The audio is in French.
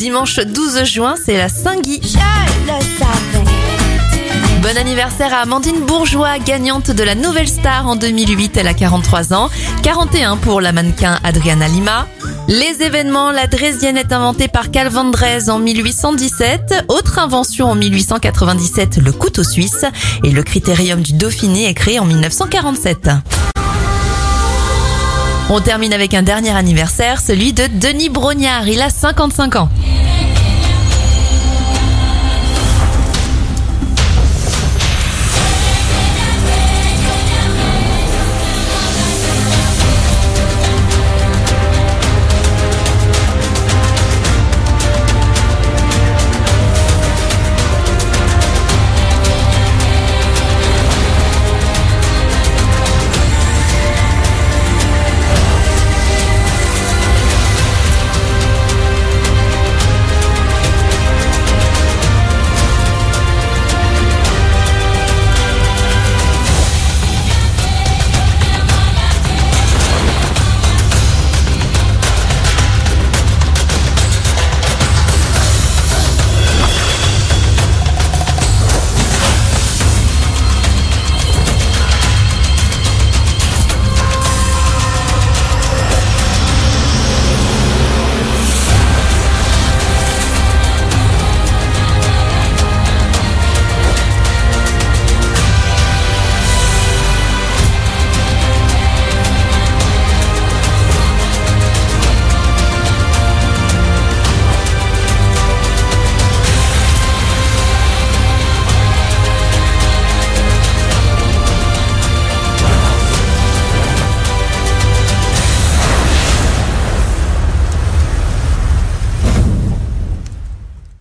Dimanche 12 juin, c'est la Saint-Guy. Bon anniversaire à Amandine Bourgeois, gagnante de la Nouvelle Star en 2008. Elle a 43 ans. 41 pour la mannequin Adriana Lima. Les événements, la Drésienne est inventée par Carl van Dres en 1817. Autre invention en 1897, le couteau suisse. Et le critérium du Dauphiné est créé en 1947. On termine avec un dernier anniversaire, celui de Denis Brognard. Il a 55 ans.